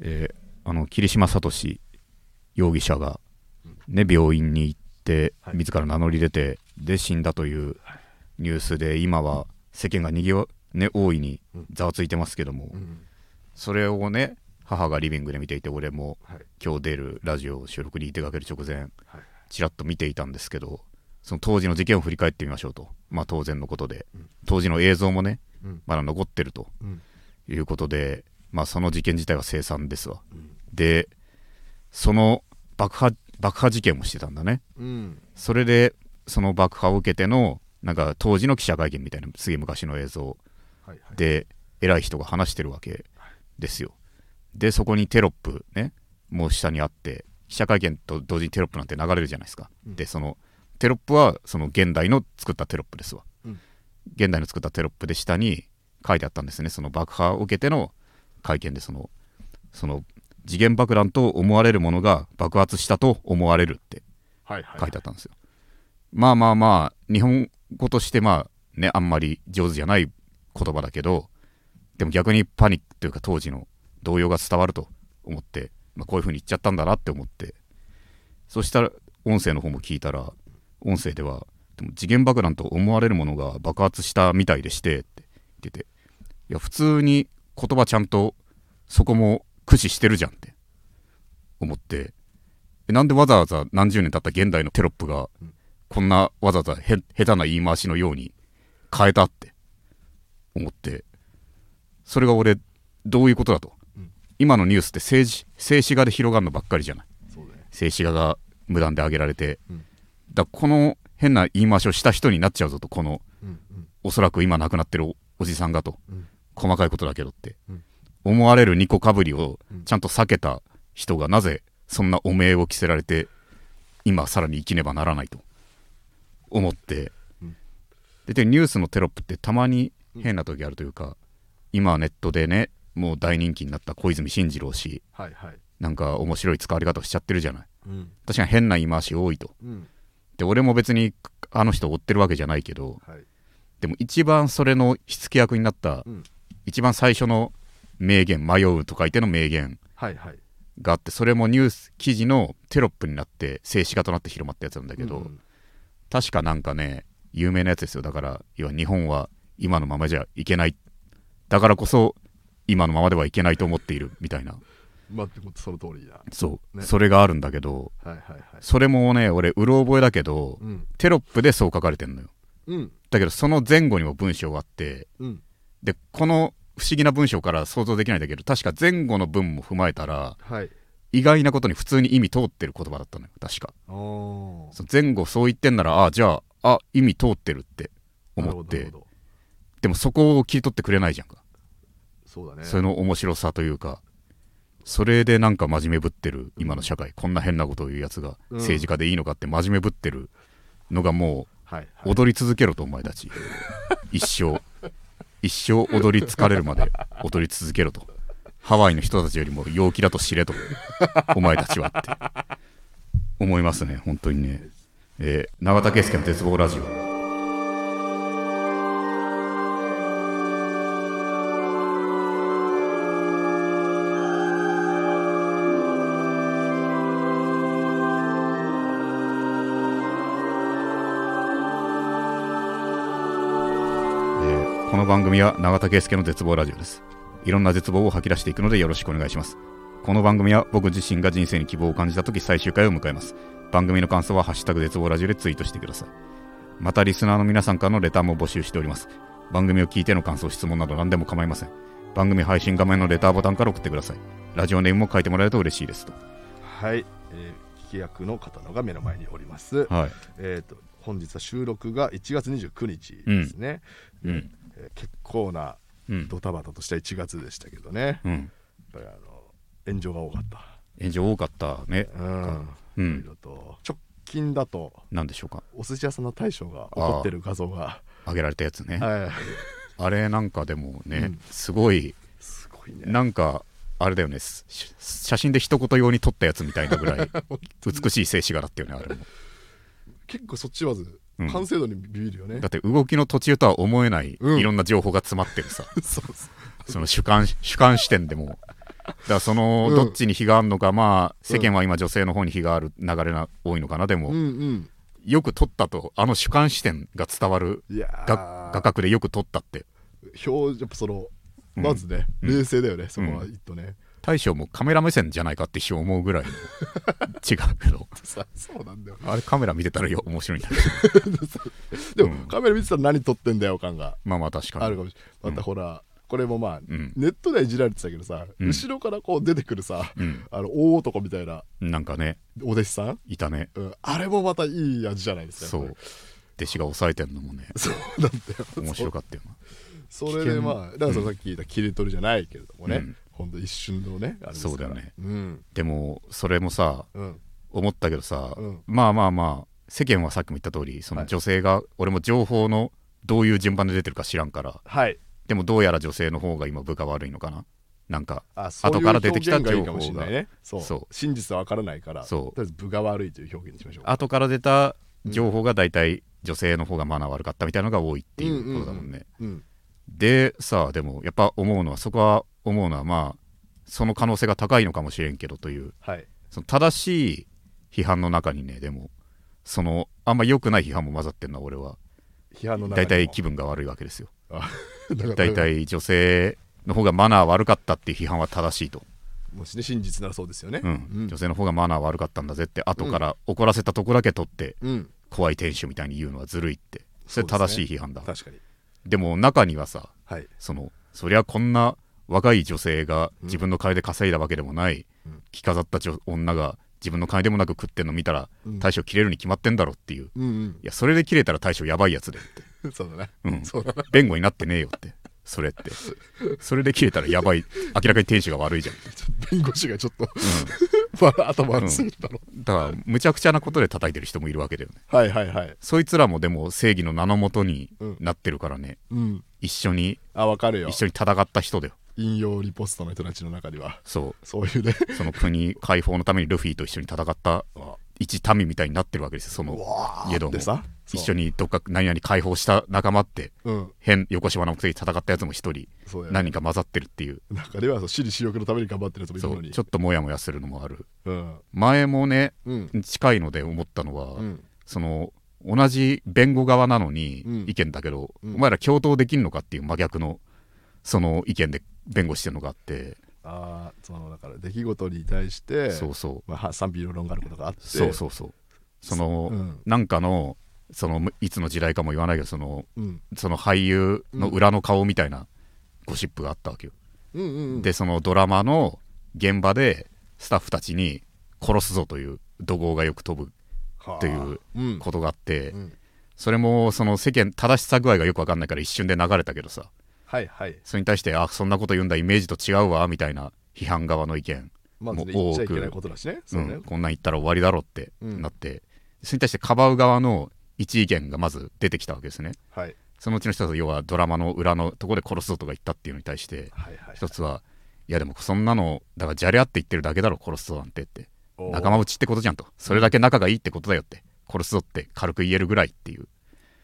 えーあの桐島聡容疑者が、ね、病院に行ってはい。自ら名乗り出てで死んだというニュースで今は世間がにぎわ、ね、大いにざわついてますけども、うん。それをね母がリビングで見ていて俺もはい。今日出るラジオ収録に出かける直前はい。ちらっと見ていたんですけどその当時の事件を振り返ってみましょうと。まあ当然のことで。うん。当時の映像もねうん。まだ残ってるとうん。いうことでまあその事件自体は凄惨ですわ。うん。でその爆破爆破事件もしてたんだね。うん。それでその爆破を受けてのなんか当時の記者会見みたいなすげえ昔の映像。はいはい。で偉い人が話してるわけですよ。でそこにテロップねもう下にあって記者会見と同時にテロップなんて流れるじゃないですか、うん。でそのテロップはその現代の作ったテロップですわ、うん。現代の作ったテロップで下に書いてあったんですねその爆破を受けての会見でそのその次元爆弾と思われるものが爆発したと思われるって書いてあったんですよ。まあまあまあ日本語としてまあねあんまり上手じゃない言葉だけどでも逆にパニックというか当時の動揺が伝わると思って、まあ、こういう風に言っちゃったんだなって思って。そしたら音声の方も聞いたら音声ではでも次元爆弾と思われるものが爆発したみたいでしてって言ってて。いや普通に言葉ちゃんとそこも駆使してるじゃんって。思って。えなんでわざわざ何十年経った現代のテロップがうんこんなわざわざへ下手な言い回しのように変えたって。思って。それが俺どういうことだと、うん。今のニュースって政治静止画で広がるのばっかりじゃない。静止画が無断で上げられて、うん。だこの変な言い回しをした人になっちゃうぞとこのうんうん。おそらく今亡くなってるおおじさんがと。うん。細かいことだけどって、うん思われるニコかぶりをうんちゃんと避けた人がなぜそんな汚名を着せられて今さらに生きねばならないと。思って、うんででニュースのテロップってたまに変な時あるというか、今はネットでねもう大人気になった小泉進次郎氏はいはい。なんか面白い使われ方をしちゃってるじゃない。うん。確かに変な言い回し多いと。うん。で俺も別にあの人を追ってるわけじゃないけどはい。でも一番それの火付け役になった、うん。一番最初の名言迷うと書いての名言。があってそれもニュース記事のテロップになって静止画となって広まったやつなんだけど、うん確かなんかね有名なやつですよ。だから要は日本は今のままじゃいけない。だからこそ今のままではいけないと思っているみたいな。まあその通りだ。そう、ね。それがあるんだけどはいはいはい。それもね俺うろ覚えだけど、うん。テロップでそう書かれてんのよ。うん。だけどその前後にも文章があってうん。でこの不思議な文章から想像できないんだけど確か前後の文も踏まえたらはい。意外なことに普通に意味通ってる言葉だったのよ確か。その前後そう言ってんならあじゃああ意味通ってるって思って。でもそこを切り取ってくれないじゃんか、そうだね。それの面白さというかそれでなんか真面目ぶってる今の社会、こんな変なことを言うやつがうん。政治家でいいのかって真面目ぶってるのがもう踊り続けろとお前たち。一生一生踊り疲れるまで 踊り続けろと。ハワイの人たちよりも陽気だと知れとお前たちはって。思いますね本当にね、えー永田圭介の絶望ラジオ番組は永田圭介の絶望ラジオです。いろんな絶望を吐き出していくのでよろしくお願いします。この番組は僕自身が人生に希望を感じた時最終回を迎えます。番組の感想はハッシュタグ絶望ラジオでツイートしてください。またリスナーの皆さんからのレターも募集しております。番組を聞いての感想質問など何でも構いません。番組配信画面のレターボタンから送ってください。ラジオネームも書いてもらえると嬉しいですと。はい、えー、聞き役の方のが目の前におります。はい。えっ、と本日は収録が1月29日ですね。うん。えー結構なうん。ドタバタとした1月でしたけどね。やっうん。ぱりあの炎上が多かった。炎上多かったね。うん。ういろいんろと。直近だと何でしょうか。お寿司屋さんの大将が怒ってる画像が、上げられたやつね。はい、あれなんかでもね、うん。すごいすごいね。なんかあれだよね。し写真で一言用に撮ったやつみたいなぐらい 美しい静止画だったよねあれも。結構そっちまずうん。完成度にビビるよね。だって動きの途中とは思えない、うん。いろんな情報が詰まってるさ。そうそう。その主観主観視点でも。からそのうん。どっちに非があるのか、まあ世間は今女性の方に非がある流れが多いのかなでも、うんうん。よく撮ったとあの主観視点が伝わるいやが画ー角でよく撮ったって。表やっぱそのうん。まずね、うん。冷静だよねそこは一とね、大将もカメラ目線じゃないかって一瞬思うぐらいの。違うけど。さそうなんだよ。あれカメラ見てたらよ面白いんだけど でも、うん。カメラ見てたら何撮ってんだよ感が。まあまあ確かに。あるかもしれない。またほら、これもまあ、うん。ネットではいじられてたけどさ、うん。後ろからこう出てくるさ、うん。あの大男みたいななんかね。お弟子さん、いたね。うん、あれもまたいい味じゃないですかそう。弟子が抑えてんのもね。りそうなんだよ。面白かったよな。それでまあだからさっき言った切り取りじゃないけれどもね、うんほんと一瞬のねあれですから。そうだよね。うん。でもそれもさうん。思ったけどさ、うん。まあまあまあ世間はさっきも言った通りそのはい。女性が、俺も情報のどういう順番で出てるか知らんからはい。でもどうやら女性の方が今部下悪いのかな？なんか後から出てきた表現がいいかもしれないね。そう。真実は分からないからそう。とりあえず分が悪いという表現にしましょう。後から出た情報が大体女性の方がマナー悪かったみたいなのが多いっていうことだもんね、うんでさあでもやっぱ思うのはそこは思うのはまあその可能性が高いのかもしれんけどという。はい。その正しい批判の中にねでもそのあんま良くない批判も混ざってるのは俺は。批判の大体気分が悪いわけですよ。大体女性の方がマナー悪かったっていう批判は正しいと、もしね真実ならそうですよね。うん。うん。女性の方がマナー悪かったんだぜって後から怒らせたとこだけ取ってうん。怖い店主みたいに言うのはずるいって。それ正しい批判だ確かにでも中にはさはい。そのそりゃこんな若い女性が自分の金で稼いだわけでもない、うん。着飾った女女が自分の金でもなく食ってんの見たら、うん。大将切れるに決まってんだろっていう。うんいやそれで切れたら大将やばいやつでって。う んそうだねうん。そうだな。弁護になってねえよってそれって。それで切れたらやばい。明らかに店主が悪いじゃん、弁護士がちょっとまあ頭悪すぎるだろだからむちゃくちゃなことで叩いてる人もいるわけだよね。はいはいはい。そいつらもでも正義の名のもとにうん。なってるからね、うん。一緒にあ分かるよ。一緒に戦った人だよ。引用リポストの人たちの中には。そう。そういうね。その国解放のためにルフィと一緒に戦った一民みたいになってるわけですよそのわ家ども。でさ一緒ににどっか何々解放した仲間ってうん。変横島の目戦ったやつも一人ね。何人か混ざってるっていう。中ではそう私利私欲のために頑張ってるやつもいるのにちょっとモヤモヤするのもある。うん。前もねうん。近いので思ったのは、うん。その同じ弁護側なのにうん。意見だけど、うん。お前ら共闘できんのかっていう真逆のその意見で弁護してるのがあって。ああそのだから出来事に対してそうそう。まあは賛否両論があることがあって。そうそうそう。その、うん。なんかのそのいつの時代かも言わないけどそのうん。その俳優の裏の顔みたいなゴシップがあったわけよ、うんうんうん。でそのドラマの現場でスタッフたちに殺すぞという怒号がよく飛ぶはあ。といううん。ことがあって、うん。それもその世間正しさ具合がよく分かんないから一瞬で流れたけどさ。はいはい。それに対してあそんなこと言うんだイメージと違うわみたいな批判側の意見、も多くことだしね。うん、こんなん言ったら終わりだろってうんなって、それに対してかばう側の一意見がまず出てきたわけですね。はい。そのうちの一つは要はドラマの裏のところで殺すぞとか言ったっていうのに対して一つはいやでもそんなのだからじゃれ合って言ってるだけだろ殺すぞなんてって。仲間内ってことじゃんと。それだけ仲がいいってことだよって殺すぞって軽く言えるぐらいっていう。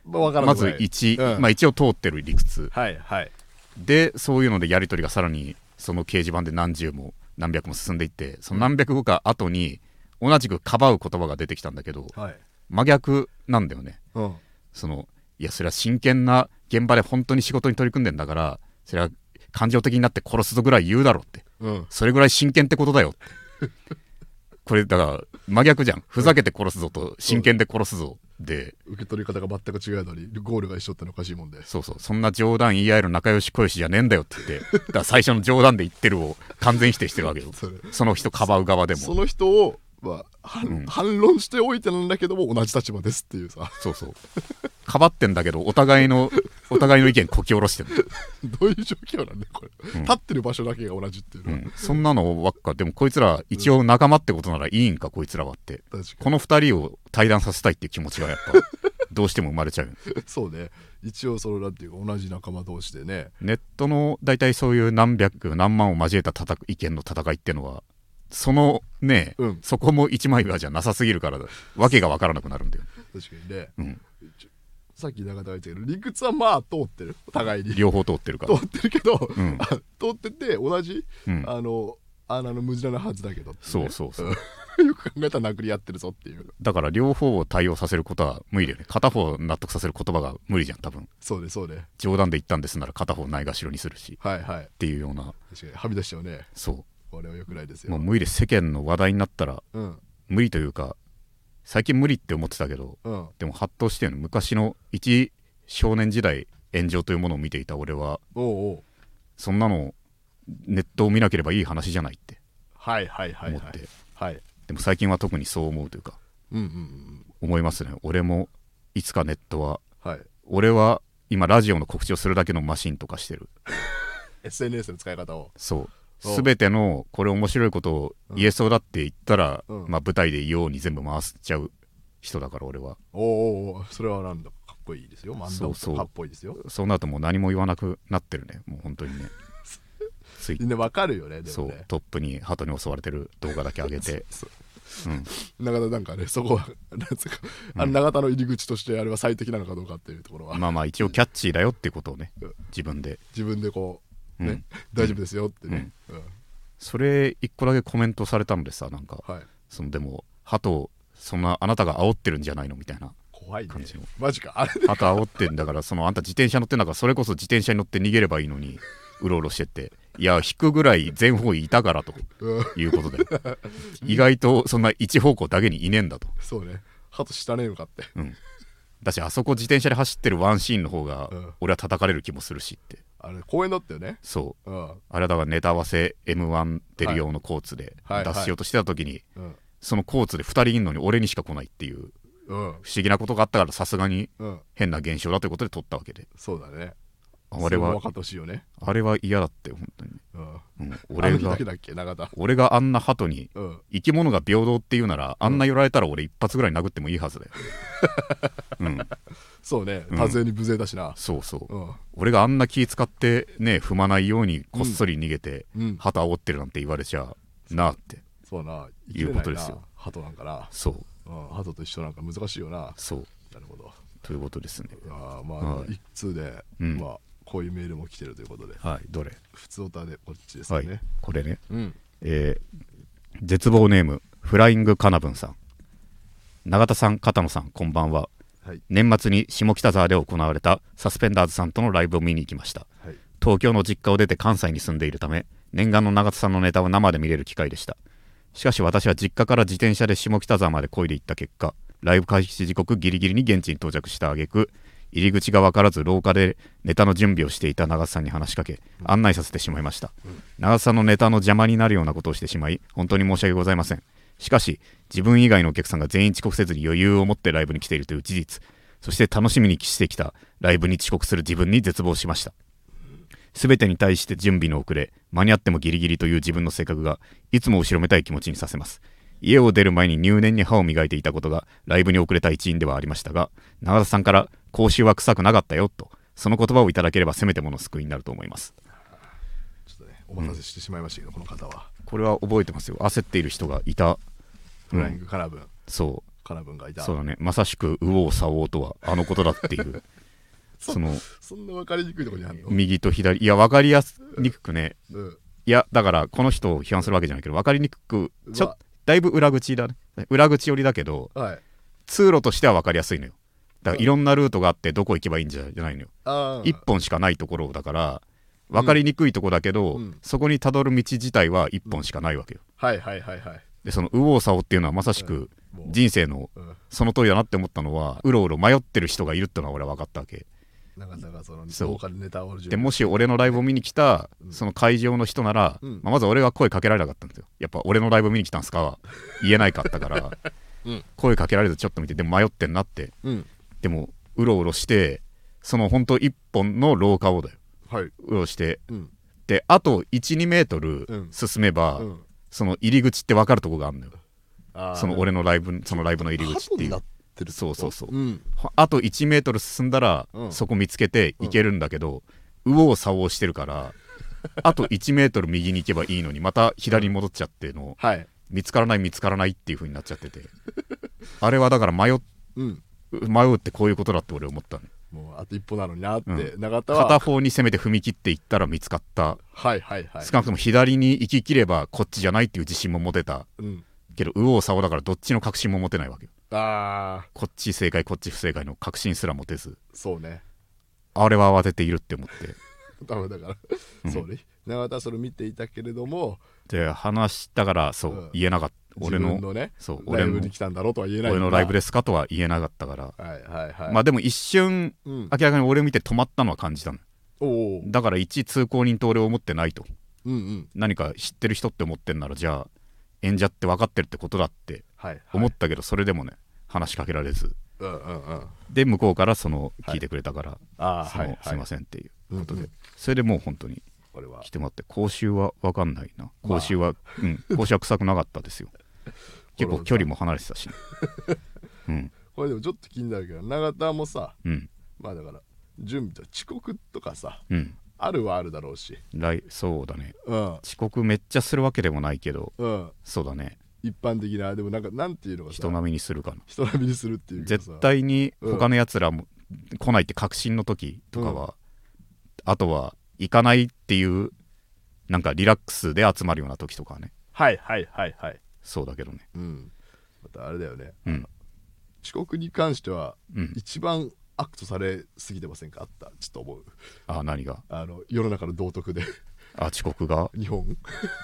まず一、うん。まあ一応通ってる理屈。はいはい。でそういうのでやり取りがさらにその掲示板で何十も何百も進んでいってその何百後か後に同じくかばう言葉が出てきたんだけどはい真逆なんだよね。うん。そのいやそれは真剣な現場で本当に仕事に取り組んでんだからそれは感情的になって殺すぞぐらい言うだろって。うん。それぐらい真剣ってことだよって。これだから真逆じゃん。ふざけて殺すぞと真剣で殺すぞで。受け取り方が全く違うのにゴールが一緒ってのおかしいもんで。そうそう。そんな冗談言い合える仲良し小良しじゃねえんだよって。言ってだから最初の冗談で言ってるを完全否定してるわけよ。その人かばう側でも。その人をまあ反うん。反論しておいてなんだけども同じ立場ですっていうさ。そうそう。かばってんだけどお互いの お互いの意見こき下ろしてる、どういう状況なんだよこれ、うん。立ってる場所だけが同じっていうのは、うん、そんなのばっか。でもこいつら一応仲間ってことならいいんかこいつらはって。この二人を対談させたいっていう気持ちがやっぱ どうしても生まれちゃうそうね。一応そのなんていうか同じ仲間同士でね。ネットの大体そういう何百何万を交えた戦意見の戦いっていうのはそのね、うん。そこも一枚岩じゃなさすぎるからわけが分からなくなるんだよ、確かにね。うん、さっき中田が言ったけど理屈はまあ通ってる。お互いに。両方通ってるから。通ってるけど、うん。あ通ってて同じ、うん。あのあの無地なはずだけどね。そうそうそう。う んよく考えたら殴り合ってるぞっていう。だから両方を対応させることは無理だよね。片方を納得させる言葉が無理じゃん多分。そうねそうね。冗談で言ったんですなら片方ないがしろにするし。はいはい。っていうような。確かにはみ出しちゃうね。そこれはよくないですよ。う無理で世間の話題になったらうん。無理というか最近無理って思ってたけどうん。でもハッとしてるの。昔の一少年時代炎上というものを見ていた俺はそんなのネットを見なければいい話じゃないって。はいはいはい思って、でも最近は特にそう思うというかうんうんうん思いますね。俺もいつかネットははい。俺は今ラジオの告知をするだけのマシンとかしてる。SNS の使い方を。そう。お全てのこれ面白いことを言えそうだって言ったら、うん。まあ、舞台で言おうに全部回しちゃう人だから俺は。おうおそれはなんだかっこいいですよ。漫そうそう。画かっこいいですよ。そうなるともう何も言わなくなってるねもう本当にね。ついみんなわかるよねでそうもねトップに鳩に襲われてる動画だけ上げて。そううん。永田なんかねそこはなんつうか、あの永田の入り口としてあれは最適なのかどうかっていうところは、まあまあ一応キャッチーだよっていうことをねうん。自分で。自分でこうね、うん。大丈夫ですよってね、うん。それ一個だけコメントされたのでさなんか。はい。そのでも鳩そんなあなたが煽ってるんじゃないのみたいな。怖いね。感じの。マジか。あれで。鳩煽ってんだからそのあんた自転車乗ってんだからそれこそ自転車に乗って逃げればいいのにうろうろしてって。いや引くぐらい全方位いたからと。うん。いうことで。意外とそんな一方向だけにいねえんだと、そうね。鳩下ねえのかって。うん、だしあそこ自転車で走ってるワンシーンの方がうん。俺は叩かれる気もするしってあれ公園だったよね？そう。うん。あれだからネタ合わせ m 1出る用のコーツではいはい。出しようとしてた時にうん。そのコーツで2人いんのに俺にしか来ないっていううん。不思議なことがあったからさすがにうん。変な現象だということで撮ったわけで。そうだねあれはね。あれは嫌だって本当に、うん。俺が俺があんな鳩にうん。生き物が平等っていうならあんな寄られたら俺一発ぐらい殴ってもいいはずだよ。うん。そうね。うん。多勢に無勢だしな。そうそう。うん。俺があんな気使ってね踏まないようにこっそり逃げて、うん。鳩煽ってるなんて言われちゃなあって。そうだな。いうことですよ。鳩なんかな。そう。うん。鳩と一緒なんか難しいよな。そう。なるほど。ということですね。あーまあはい。一通でうん。まあこういうメールも来てるということで。はいどれ？普通歌でこっちですはいこれね。うん。えー絶望ネームフライングカナブンさん。永田さん片野さんこんばんは。はい。年末に下北沢で行われたサスペンダーズさんとのライブを見に行きました。はい。東京の実家を出て関西に住んでいるため念願の永田さんのネタを生で見れる機会でした。しかし私は実家から自転車で下北沢まで漕いで行った結果ライブ開始時刻ギリギリに現地に到着した挙句入り口が分からず廊下でネタの準備をしていた永田さんに話しかけ案内させてしまいました、永田さんのネタの邪魔になるようなことをしてしまい本当に申し訳ございません。しかし自分以外のお客さんが全員遅刻せずに余裕を持ってライブに来ているという事実。そして楽しみにしてきたライブに遅刻する自分に絶望しました。全てに対して準備の遅れ間に合ってもギリギリという自分の性格がいつも後ろめたい気持ちにさせます。家を出る前に入念に歯を磨いていたことがライブに遅れた一因ではありましたが永田さんから講習は臭くなかったよとその言葉をいただければせめてもの救いになると思います。ちょっとねお待たせしてしまいましたけどこの方は。これは覚えてますよ。焦っている人がいたフライング。カナブ。ンそカナブンがいうた。そうだね。まさしく右往左往とはあのことだっていう。そのそんな分かりにくいところにあるの？右と左。いや分かりやすにくくね。うん。いやだからこの人を批判するわけじゃないけど分かりにくくちょだいぶ裏口だね。裏口寄りだけどはい。通路としては分かりやすいのよだからいろんなルートがあってどこ行けばいいんじゃないのよ。あ一本しかないところだから分かりにくいとこだけど、うん。そこにたどる道自体は一本しかないわけよ。はいはいはいはい。でその右往左往っていうのはまさしく人生のうん。その通りだなって思ったのはうろうろ迷ってる人がいるってのは俺は分かったわけ。そのそう。でネタをで。もし俺のライブを見に来たうん。その会場の人なら、うん。まあまず俺が声かけられなかったんですよ。やっぱ俺のライブ見に来たんすかは言えないかったから、うん。声かけられるとちょっと見てでも迷ってんなって。うんでもうろうろしてその本当一本の廊下をだよ。はい。うろして。うん。であと12メートルうん。進めば、うん。その入り口って分かるとこがあるのよ。その俺のライブそのライブの入り口っていう。鳩になってるそうそうそう。うん。あと1メートル進んだら、うん。そこ見つけて行けるんだけど、右往左往してるから あと1メートル右に行けばいいのにまた左に戻っちゃってのはい。見つからない見つからないっていう風になっちゃってて。あれはだから迷っうん迷うってこういうことだって俺思ったの。もうあと一歩なのになって、う永田は。片方に攻めて踏み切っていった。ら見つかった、はいはいはい。少なくとも左に行き切ればこっちじゃないっていう自信も持てた。うん。けど右往左往だからどっちの確信も持てないわけよ。ああこっち正解こっち不正解の確信すら持てず。そうね。あれは慌てているって思って。ダメだから、うん。そうね。永田はそれを見ていたけれども。で話したからそう、うん。言えなかった俺ののねそうライブに来たんだろうとは言えない俺のライブでですかとは言えなかったから、はいはいはい。まあでも一瞬うん。明らかに俺を見て止まったのは感じたの。だから一通行人と俺を思ってないと。うんうん。何か知ってる人って思ってんならじゃあ演者って分かってるってことだってはいはい。思ったけど、それでもね話しかけられず。うんうんうん。で向こうからそのはい。聞いてくれたから、ああそのはいはい。すいませんっていうことで、うんうん。それでもう本当に来てもらって講習は分かんないな。まあ講習は、うん。講習は臭くなかったですよ 結構距離も離れてたしね、うん。これでもちょっと気になるけど永田もさうん。まあだから準備と遅刻とかさうん。あるはあるだろうし。来そうだね。うん。遅刻めっちゃするわけでもないけどうん。そうだね。一般的なでもなんかなんていうのかさ人並みにするかな。人並みにするっていう絶対に他のやつらも来ないって確信の時とかは、あとは行かないっていうなんかリラックスで集まるような時とかはね。はいはいはいはいそうだけどね。うん。またあれだよね。うん。遅刻に関してはうん。一番悪とされすぎてませんか？あった？ちょっと思う。あ何が？あの世の中の道徳で。あ遅刻が？日本。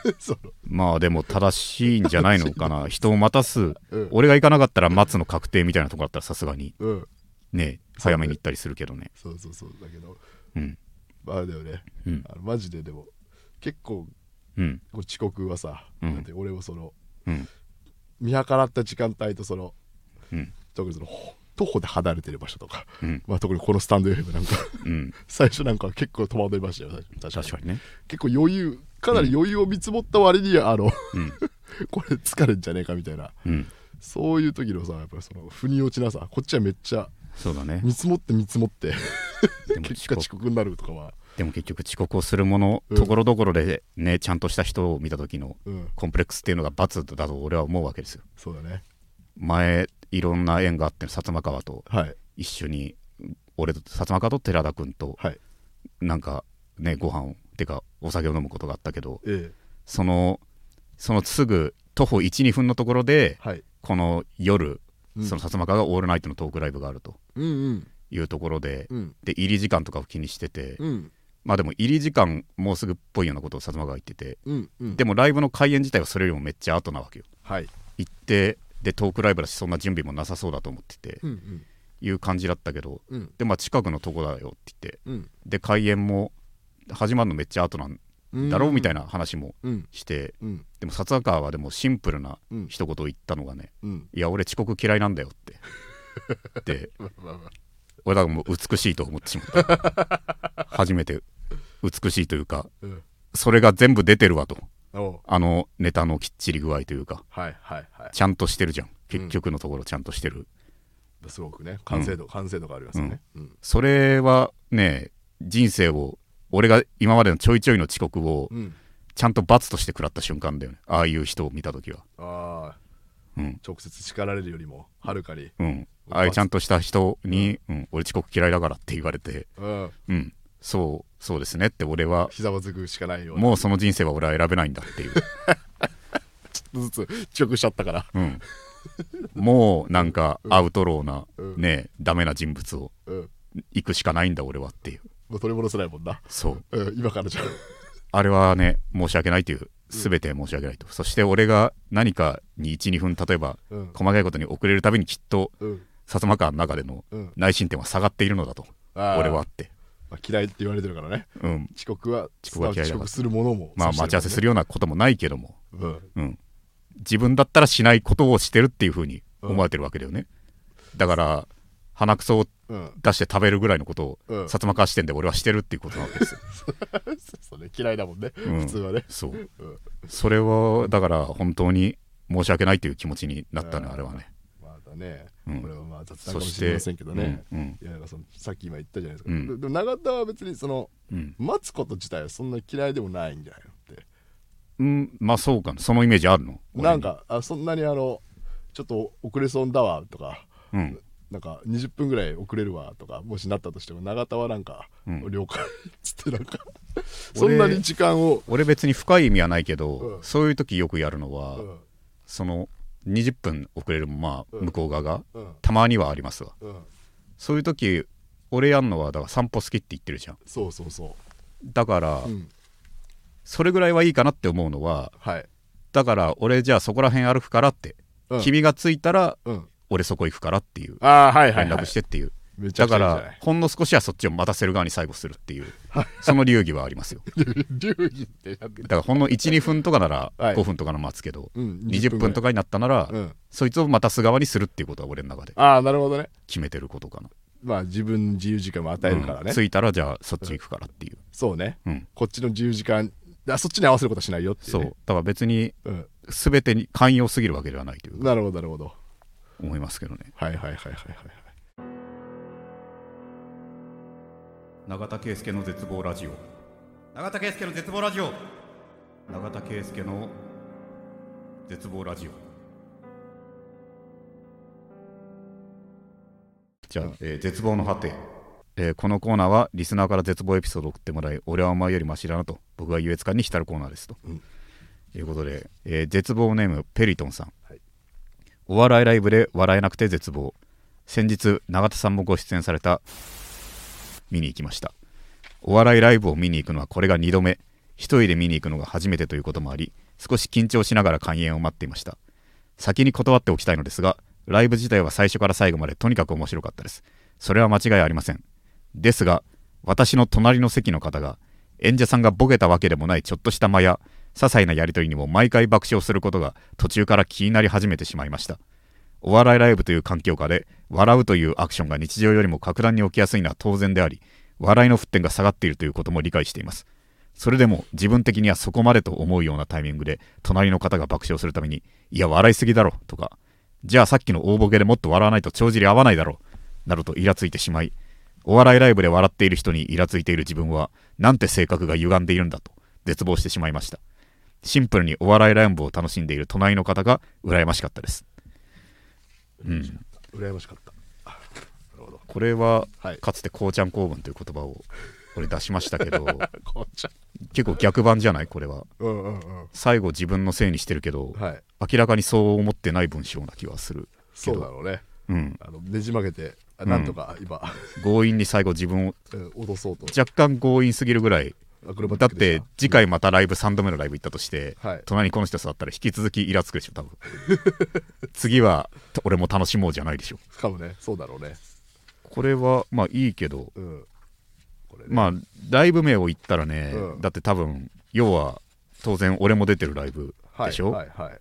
まあでも正しいんじゃないのかな。人を待たす。うん。俺が行かなかったら待つの確定みたいなとこだったらさすがに。うんね早めに行ったりするけどね。そうそうそう。だけど。うん。まあだよね。うん。あのマジででも結構うん。遅刻はさ、うん。だって俺もそのうん見計らった時間帯とそのうん。特にそのほ徒歩で離れてる場所とか、うん。まあ、特にこのスタンド FM なんかうん。最初なんかは結構戸惑いましたよ確かにね。結構余裕かなり余裕を見積もった割にはあのうん。これ疲れんじゃねえかみたいな。うん。そういう時のさやっぱりその腑に落ちなさこっちはめっちゃそうだね。見積もって見積もって 結果遅刻になるとかはでも結局遅刻をするものうんところどころでねちゃんとした人を見た時のうん。コンプレックスっていうのが罰だと俺は思うわけですよ。そうだね。前いろんな縁があって薩摩川とはい。一緒に俺と薩摩川と寺田君とはい。なんかねご飯をてかお酒を飲むことがあったけどええ。そのそのすぐ徒歩12分のところではい。この夜、うん。その薩摩川がオールナイトのトークライブがあるとうんうん。いうところで、うん。で入り時間とかを気にしてて、うんまあでも入り時間もうすぐっぽいようなことを薩摩川言ってて、うんうん。でもライブの開演自体はそれよりもめっちゃ後なわけよ。はい。行ってでトークライブだしそんな準備もなさそうだと思ってて、うんうん。いう感じだったけどうん。でまあ近くのとこだよって言ってうん。で開演も始まるのめっちゃ後なんだろうみたいなな話もうん。して、うん。でも薩摩川はでもシンプルなうん。一言を言ったのがねうん「いや俺遅刻嫌いなんだよ」って。で 俺だからもう美しいと思ってしまった。初めて美しいというかうん。それが全部出てるわと。あのネタのきっちり具合というか。はいはいはい。ちゃんとしてるじゃん。結局のところちゃんとしてる、すごくね。完成度、完成度がありますよね、うん。それはね人生を俺が今までのちょいちょいの遅刻をうん、ちゃんと罰として食らった瞬間だよね。ああいう人を見た時は。ああ。うん。直接叱られるよりもはるかに。うん。ああいうちゃんとした人に、うん。俺遅刻嫌いだからって言われて。うん。うん。そうそうですねって俺はひざまずくしかないよもうその人生は俺は選べないんだっていう、ずつ遅刻しちゃったから。うん、もうなんかアウトローな、うん。ねダメな人物をうん。行くしかないんだ俺はっていう。もう取り戻せないもんな、そう。うん、今からじゃあ。れはね申し訳ないという全て申し訳ないと、そして俺が何かに12分例えばうん。細かいことに遅れるたびにきっとうん。薩摩川の中でのうん。内申点は下がっているのだと。俺はって、まあ、嫌いって言われてるからね。うん、遅刻は遅刻は嫌いだ遅刻するものもまあ待ち合わせするるようなこともないけども、うん。うん、自分だったらしないことをしてるっていうふうに思われてるわけだよね、だから鼻くそをうん出して食べるぐらいのことを、うん。薩摩川視点で俺はしてるっていうことなわけですよ、そうね嫌いだもんね、うん。普通はね。そう。うん。それはだから本当に申し訳ないという気持ちになったねうん。あれはねまだね、うん。これはまあ雑談かもしてれませんけどね、うんうん。いやそのさっき今言ったじゃないですか、うん。ででも永田は別にそのうん。待つこと自体はそんな嫌いでもないんじゃないのって。うん、まあそうかなそのイメージあるの？なんかあそんなにあのちょっと遅れそうだわとか俺になんか20分ぐらい遅れるわとかもしなったとしても永田はなんか、うん。了解っつってなんかそんなに時間を、俺別に深い意味はないけど、うん。そういう時よくやるのは、うん。その20分遅れるもまあうん。向こう側がうん。たまにはありますわ。うん、そういう時俺やんのはだから散歩好きって言ってるじゃん。そうそうそだから、う、うん、それぐらいはいいかなって思うのははい、だから俺じゃあそこら辺歩くからって、うん。君が着いたらうん、俺そこ行くからっていうああはいはい、連はい。絡してっていう、だからほんの少しはそっちを待たせる側に最後するっていうその流儀はありますよ。流儀ってだからほんの12分とかならはい5分とかの待つけど、うん20分とか、かになったなら、うん、そいつを待たす側にするっていうことは俺の中でああなるほどね。決めてることかな、まあ自分の自由時間も与えるからね、うん。着いたらじゃあそっち行くからっていう、そうね。うん、こっちの自由時間あそっちに合わせることはしないよっていう、ね、そう。だから別にうん、全てに寛容すぎるわけではないという。かなるほどなるほど。思いますけどね。はいはいはいはいはい永田圭介の絶望ラジオ。永田圭介の絶望ラジオ。永田圭介の絶望ラジオ。じゃあ、えー絶望の果て、えーこのコーナーはリスナーから絶望エピソードを送ってもらい俺はお前よりマシだなと僕が優越感に浸るコーナーですと、うん。いうことで、えー絶望ネームペリトンさん、はい。お笑いライブで笑えなくて絶望。先日永田さんもご出演された見に行きました。お笑いライブを見に行くのはこれが2度目。一人で見に行くのが初めてということもあり少し緊張しながら開演を待っていました。先に断っておきたいのですがライブ自体は最初から最後までとにかく面白かったです。それは間違いありません。ですが私の隣の席の方が演者さんがボケたわけでもないちょっとした間や些細なやり取りにも毎回爆笑することが途中から気になり始めてしまいました。お笑いライブという環境下で笑うというアクションが日常よりも格段に起きやすいのは当然であり笑いの沸点が下がっているということも理解しています。それでも自分的にはそこまでと思うようなタイミングで隣の方が爆笑するためにいや笑いすぎだろとかじゃあさっきの大ボケでもっと笑わないと帳尻合わないだろなどとイラついてしまいお笑いライブで笑っている人にイラついている自分はなんて性格が歪んでいるんだと絶望してしまいました。シンプルにお笑いライブを楽しんでいる隣の方が羨ましかったです。うん。羨ましかった。あなるほど。これははい。かつてこうちゃん公文という言葉を俺出しましたけど 結構逆版じゃない？これは。んうんうんうん。最後自分のせいにしてるけどはい。明らかにそう思ってない文章な気はするそうだろうね。うん。あのねじ曲げてなんとか今、強引に最後自分をうん脅そうと。若干強引すぎるぐらいだって次回またライブ3度目のライブ行ったとして、はい。隣にこの人座ったら引き続きイラつくでしょ多分。次は俺も楽しもうじゃないでしょ。かもね。そうだろうね。これはまあいいけど。うん。ね。まあライブ名を言ったらね、うん。だって多分要は当然俺も出てるライブはいでしょ、はいは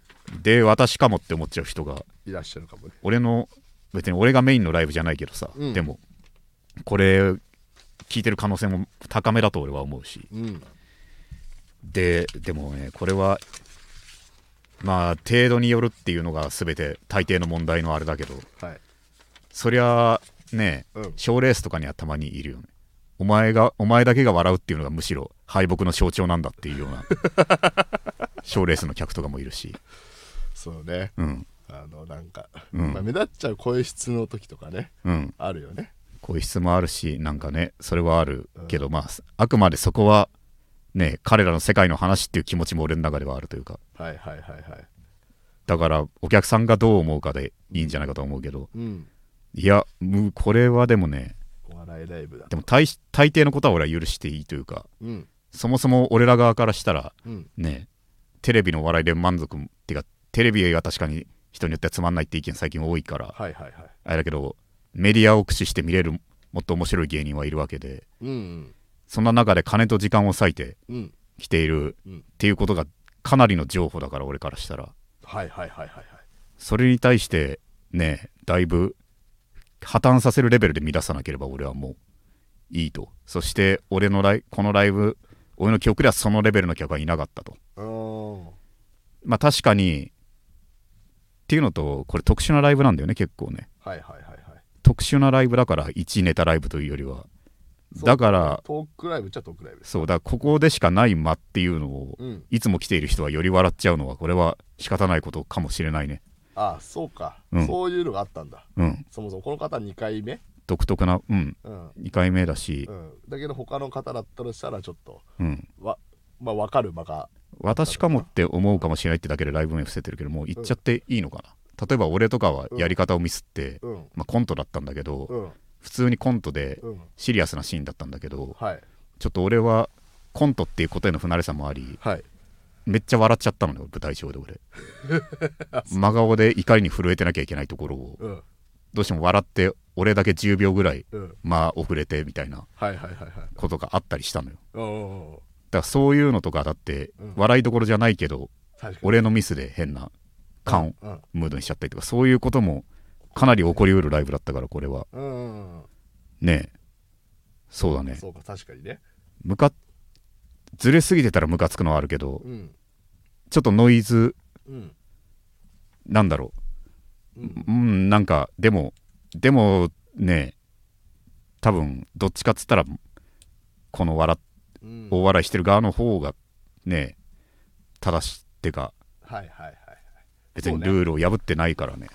で私かもって思っちゃう人がいいらっしゃるかもね。俺の別に俺がメインのライブじゃないけどさ、うん。でもこれ聞いてる可能性も高めだと俺は思うし。うんででもねこれはまあ程度によるっていうのが全て大抵の問題のあれだけど。はい。そりゃねうん。賞レースとかにはたまにいるよね。お前がお前だけが笑うっていうのがむしろ敗北の象徴なんだっていうような。賞レースの客とかもいるし。そうね。うん。あのなんか、うん。まあ、目立っちゃう声質の時とかね。うん。あるよね声質もあるしなんかねそれはあるけど、まああくまでそこはね彼らの世界の話っていう気持ちも俺の中ではあるというか。はいはいはいはい。だからお客さんがどう思うかでいいんじゃないかと思うけど。うん。いやむこれはでもねお笑いライブだでも大大抵のことは俺は許していいというか。うん。そもそも俺ら側からしたらうん。ねテレビの笑いで満足っていうかテレビが確かに人によってはつまんないって意見最近多いからはいはいはい。あれだけどメディアを駆使して見れるもっと面白い芸人はいるわけで。うんそんな中で金と時間を割いてうんうん来ているうんっていうことがかなりの情報だから俺からしたら。はいはいはいはいはいそれに対してねだいぶ破綻させるレベルで乱さなければ俺はもういいと。そして俺のライこのライブ俺の記憶ではそのレベルの客はいなかったと。まあ確かにっていうのとこれ特殊なライブなんだよね結構ね。はいはいはいはい特殊なライブだから1ネタライブというよりはだからトークライブっちゃトークライブそうだからここでしかない間っていうのをうん。いつも来ている人はより笑っちゃうのはこれは仕方ないことかもしれないね。あそうか、うん。そういうのがあったんだ。うん。そもそもこの方2回目？独特なうん。うん、2回目だし。う、ん、だけど他の方だったとしたらちょっとうん、わまあ分かる場が。私かもって思うかもしれないってだけでライブ名伏せてるけどもう言っちゃっていいのかな、例えば俺とかはやり方をミスって、うん。まあ、コントだったんだけど、うん。普通にコントでうん。シリアスなシーンだったんだけどはい。ちょっと俺はコントっていうことへの不慣れさもありはい。めっちゃ笑っちゃったのね舞台上で俺。真顔で怒りに震えてなきゃいけないところを。うん。どうしても笑って俺だけ10秒ぐらいうん。まあ遅れてみたいなことがあったりしたのよ。だからそういうのとかだってうん。笑いどころじゃないけど俺のミスで変な感うん。ムードにしちゃったりとかそういうこともかなり起こりうるライブだったからこれは。ねえ。そうだね。そうか確かにね。むかずれすぎてたらムカつくのはあるけどうん。ちょっとノイズうん。なんだろう。うん。うんなんかでもでもね多分どっちかっつったらこの笑っうん。大笑いしてる側の方がね正しいってか。いはいはい別にルールを破ってないからね。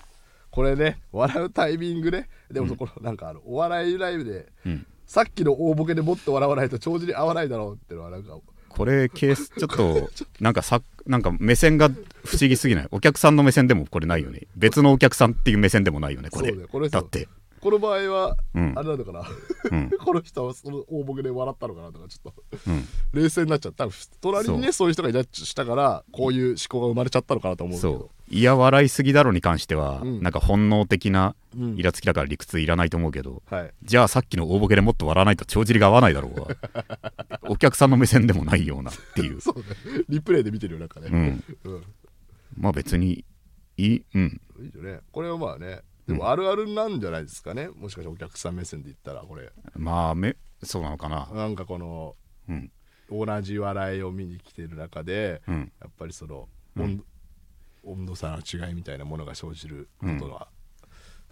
これね笑うタイミングね。でもうん。そこのなんかあのお笑いライブでうん。さっきの大ボケでもっと笑わないと帳尻合わないだろうってのはなんかこれケースちょっと なんかさなんか目線が不思議すぎない？お客さんの目線でもこれないよね。別のお客さんっていう目線でもないよねこれ。これだって。この場合はうん。あれなのかな、うん。この人はその大ボケで笑ったのかなとかちょっとうん。冷静になっちゃった。隣にねそう。いう人がいたりしたからこういう思考が生まれちゃったのかなと思うけどいや笑いすぎだろに関しては、うん。なんか本能的なうん。イラつきだから理屈いらないと思うけど、はい。じゃあさっきの大ボケでもっと笑わないと帳尻が合わないだろうわ。お客さんの目線でもないようなっていう。そうね。リプレイで見てるよなんかね。うん。うん、まあ別にいい。うん。いいよね。これはまあね。でもあるあるなんじゃないですかね。もしかしてお客さん目線で言ったらこれ。まあめそうなのかな。なんかこのうん。同じ笑いを見に来てる中でうん。やっぱりそのうん温,、温度差の違いみたいなものが生じることは、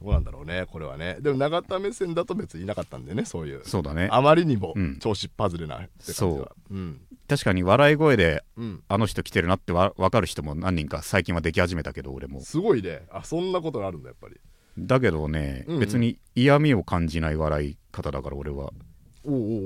どうなんだろうねこれはね。でも永田目線だと別にいなかったんでねそういう。そうだね。あまりにもうん。調子パズルなって感じは。そう。うん。確かに笑い声でうん。あの人来てるなってわ分かる人も何人か最近はでき始めたけど俺も。すごいね。あそんなことがあるんだやっぱり。だけどね、うんうん。別に嫌味を感じない笑い方だから俺は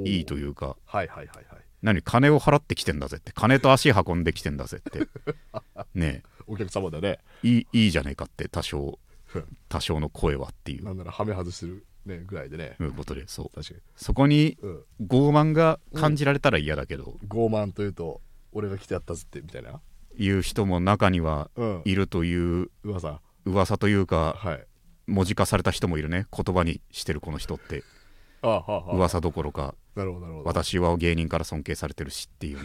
いいというか。はいはいはいはい。何金を払ってきてんだぜって。金と足運んできてんだぜって。ねお客様だね。えいいいいじゃねえかって多少 多少の声はっていう。なんならはめ外してるねぐらいでね。ことでそう。確かに。そこにうん。傲慢が感じられたら嫌だけど、傲慢というと俺が来てやったぜってみたいな。いう人も中にはうん。いるという噂。噂というかはい。文字化された人もいるね。言葉にしてるこの人って。ああはあはあ。噂どころか。なるほどなるほど。私は芸人から尊敬されてるしっていうの。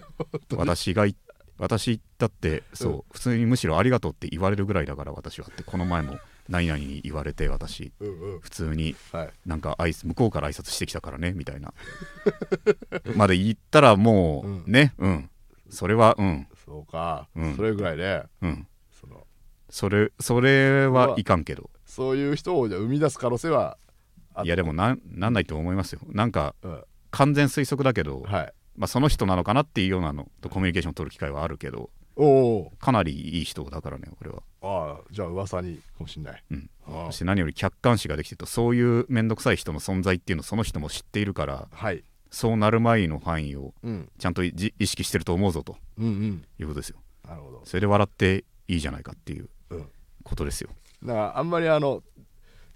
私がい私だってそう、うん。普通にむしろありがとうって言われるぐらいだから私はってこの前も何々に言われて私。うんうん。普通にはい。なんか挨拶向こうから挨拶してきたからねみたいな。まで言ったらもう、うん。ねうん。それはうん。そうか、うん。それぐらいでうん。その。それそれはいかんけど。そういう人をじゃあ生み出す可能性はあいやでもなんなんないと思いますよ。なんかうん。完全推測だけど、はいまあ、その人なのかなっていうようなのとコミュニケーション取る機会はあるけどおおかなりいい人だからね俺は、ああじゃあ噂にかもしんない。うん、あそして何より客観視ができてるとそういう面倒くさい人の存在っていうのをその人も知っているからあはい。そうなる前の範囲をうん。ちゃんとじ意識してると思うぞとうん。うんいうことですよ。なるほど。それで笑っていいじゃないかっていううん。ことですよ。だからあんまりあの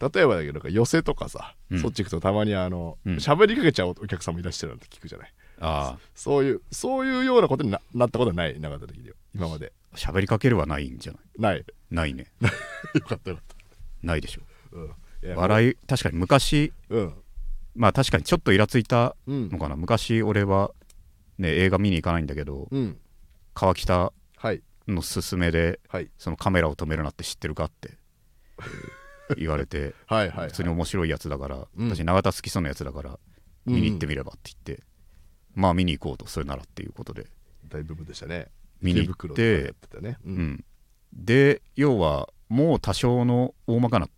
例えばだけど寄せとかさ、うん。そっち行くとたまにあのうん。喋、りかけちゃうお客さんもいらっしゃるなんて聞くじゃないあそういうそういうようなことにななったことはないなかった時には今まで。あ喋りかけるはないんじゃない？ない。ないね。よかったよかっないでしょ。た、うん、いや笑い確かに昔うん。まあ確かにちょっとイラついたうん。のかな？昔俺はね映画見に行かないんだけどうん。川北はい。の勧めではい。そのカメラを止めるなって知ってるかって 言われてはいはいはい。普通に面白いやつだから、うん。私永田好きそうなやつだから見に行ってみればって言って、まあ見に行こうとそれならっていうことで、大部分でしたね。見に行ってね。ううん。んで要はもう多少の大まかな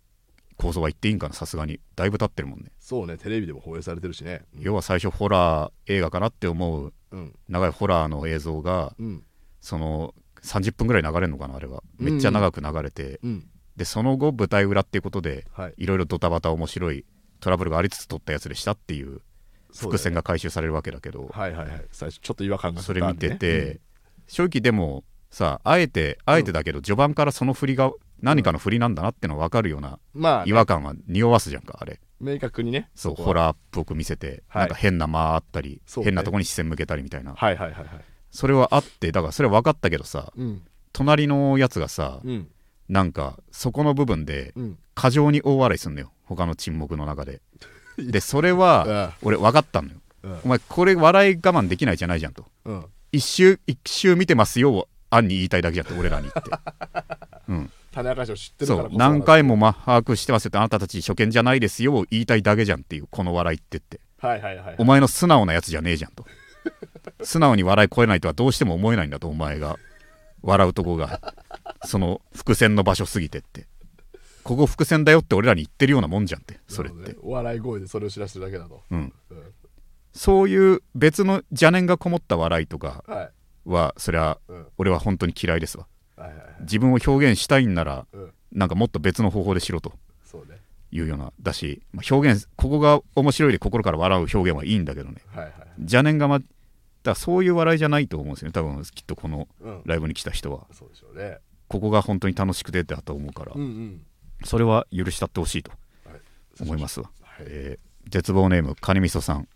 構造は言っていいんかなさすがに。だいぶ経ってるもんね、そうねテレビでも放映されてるしね。要は最初ホラー映画かなって思ううん。長いホラーの映像がうん。その30分ぐらい流れるのかなあれは。めっちゃ長く流れて、うん。でその後舞台裏っていうことではい。いろいろドタバタ面白いトラブルがありつつ撮ったやつでしたっていう伏線が回収されるわけだけど。はいはいはい。最初ちょっと違和感がそれ見てて、うん。正直でもさあえてあえてだけど序盤からその振りが何かの振りなんだなっての分かるような違和感は匂わすじゃんかあれ。明確にねそうホラーっぽく見せて、はい。なんか変な間あったり、ね。変なとこに視線向けたりみたいな、はいはいはいはい。それはあってだからそれは分かったけどさうん。隣のやつがさ、うん。なんかそこの部分でうん。過剰に大笑いすんのよ。他の沈黙の中で でそれは俺分かったのよ。うん。お前これ笑い我慢できないじゃないじゃんと。うん。一周一周見てますよを暗に言いたいだけじゃんって俺らに言って。うん。種明かしを知ってるからこそ何回もま把握してますよってあなたたち初見じゃないですよを言いたいだけじゃんっていうこの笑いってって。はいはいはいお前の素直なやつじゃねえじゃんと。素直に笑い超えないとはどうしても思えないんだとお前が。笑うとこが。その伏線の場所すぎてってここ伏線だよって俺らに言ってるようなもんじゃんってそれって。ね。お笑い声でそれを知らせてるだけだと。うん。うん。そういう別の邪念がこもった笑いとかはい。はそれはうん。俺は本当に嫌いですわ。はいはいはい。自分を表現したいんならうん。なんかもっと別の方法でしろとそうね。いうようなだし、まあ表現ここが面白いで心から笑う表現はいいんだけどね。はいはい邪念がまだそういう笑いじゃないと思うんですよね多分きっとこのうん。ライブに来た人は。そうでしょうね。ここが本当に楽しくてだと思うから、うんうんそれは許したってほしいとはい。思いますわ、はい。えー絶望ネームカニみそさん、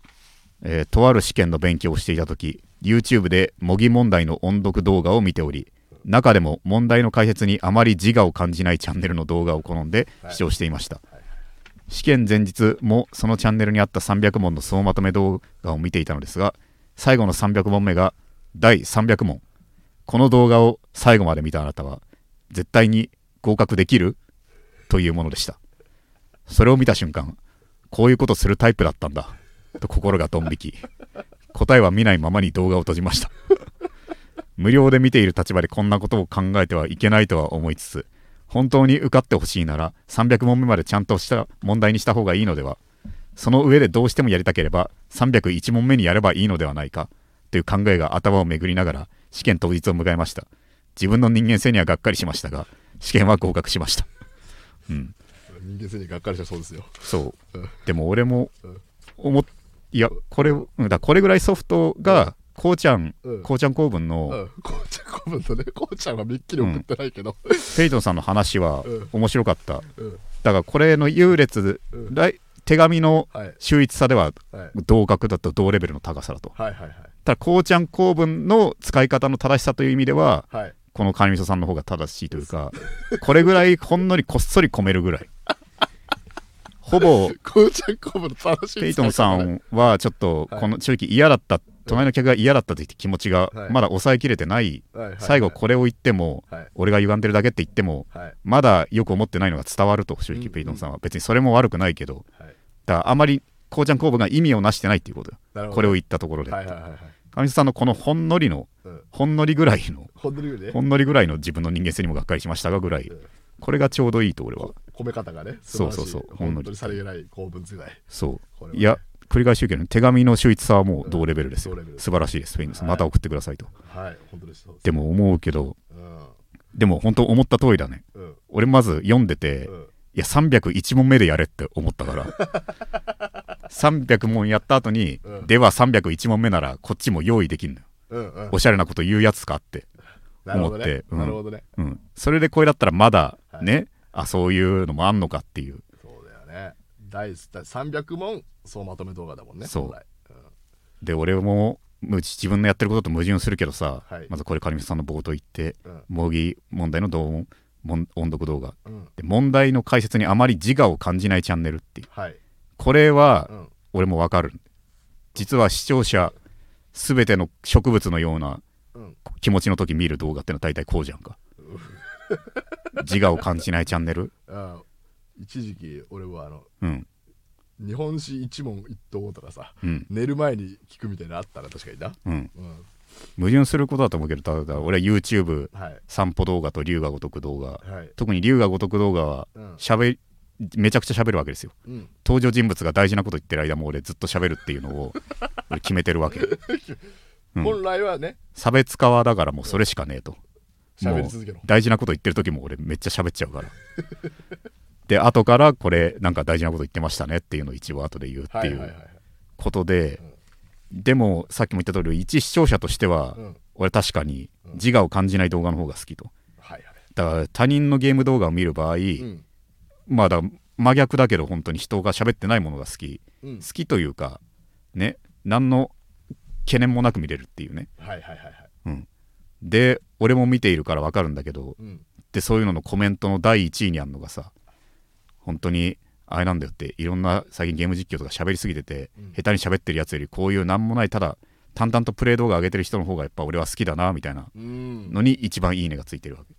えーとある試験の勉強をしていた時 YouTube で模擬問題の音読動画を見ており中でも問題の解説にあまり自我を感じないチャンネルの動画を好んで視聴していました、はい。はい。試験前日もそのチャンネルにあった300問の総まとめ動画を見ていたのですが最後の300問目が第300問。この動画を最後まで見たあなたは絶対に合格できる？というものでした。それを見た瞬間こういうことするタイプだったんだと心がドン引き。答えは見ないままに動画を閉じました。無料で見ている立場でこんなことを考えてはいけないとは思いつつ本当に受かってほしいなら300問目までちゃんとした問題にした方がいいのではその上でどうしてもやりたければ301問目にやればいいのではないかという考えが頭を巡りながら試験当日を迎えました。自分の人間性にはがっかりしましたが試験は合格しました。うん。人間性にがっかりしたそうですよ。そう。うん。でも俺もうん。思っいやこれうんだこれぐらいソフトがこうちゃんうん。こうちゃん公文のうん。こうちゃんこぶとねこうちゃんはめっきり送ってないけど。ペイトンさんの話はうん。面白かった。うん。だからこれの優劣うん。来手紙のはい。秀逸さでははい。同格だと同レベルの高さだと。はいはいただこうちゃん公文の使い方の正しさという意味でははいはいこのカニみそさんの方が正しいというかこれぐらいほんのりこっそり込めるぐらい。ほぼこうちゃんこぶの楽しいペイトンさんはちょっとはいこの正直嫌だった隣の客が嫌だったという気持ちがはい。まだ抑えきれてない。最後これを言ってもはい。俺が歪んでるだけって言ってもはい。まだよく思ってないのが伝わると正直うんペイトンさんは。別にそれも悪くないけどはい。だからあまりこうちゃん構文が意味をなしてないっていうこと。これを言ったところではいはいはいはいカニさんのこのほんのりのうん。ほんのりぐらいのほんのりねほんのりぐらいの自分の人間性にもがっかりしましたがぐらい。うん。これがちょうどいいと俺は。込め方がねそうそうそう。ほんのりさりげない構文世代そこれはね。ういや繰り返し言うけどね手紙の秀逸さはもう同レベルです。よ同レベル。素晴らしいです。ペインさんはい。また送ってくださいと。はい。本当です。でも思うけどうん。でも本当思った通りだね。うん。俺まず読んでてうんいや301問目でやれって思ったから。300問やった後に、うん。では301問目ならこっちも用意できるの。ようんうん。おしゃれなこと言うやつかって、思って。うん。なるほどね。うん、それでこれだったらまだはい。ね、あそういうのもあんのかっていう。そうだよね。第300問総まとめ動画だもんねそう。本来。で俺もむ自分のやってることと矛盾するけどさ、はい。まずこれ金光さんの冒頭言って。うん。模擬問題の動音音音読動画。うん。で問題の解説にあまり自我を感じないチャンネルっていう。はい。これはうん。俺もわかる。実は視聴者全ての植物のようなうん。気持ちの時見る動画ってのは大体こうじゃんか。自我を感じないチャンネル。あ一時期俺はあのうん。日本史一問一答とかさうん。寝る前に聞くみたいなのあったら確かにな。うん。うん矛盾することだと思うけどただ俺は YouTube はい。散歩動画と龍が如く動画。はい。特に龍が如く動画はうん。喋めちゃくちゃ喋るわけですよ。うん。登場人物が大事なこと言ってる間も俺ずっと喋るっていうのを 俺決めてるわけ、うん。本来はね。差別化はだからもうそれしかねえと。喋り続けろ。大事なこと言ってる時も俺めっちゃ喋っちゃうから。で後からこれなんか大事なこと言ってましたねっていうのを一応後で言うってはいいうはいはい。ことで、でもさっきも言った通り一視聴者としては、うん。俺確かに自我を感じない動画の方が好きと。はいはい。だから他人のゲーム動画を見る場合、うん。まあだ真逆だけど本当に人が喋ってないものが好き。うん。好きというかね何の懸念もなく見れるっていうね。はいはいはいはい。で俺も見ているから分かるんだけどうん。でそういうののコメントの第1位にあるのがさ本当にあれなんだよっていろんな最近ゲーム実況とか喋りすぎてて、うん。下手に喋ってるやつよりこういう何もないただ淡々とプレイ動画上げてる人の方がやっぱ俺は好きだなみたいなうん。のに一番いいねがついてるわけ。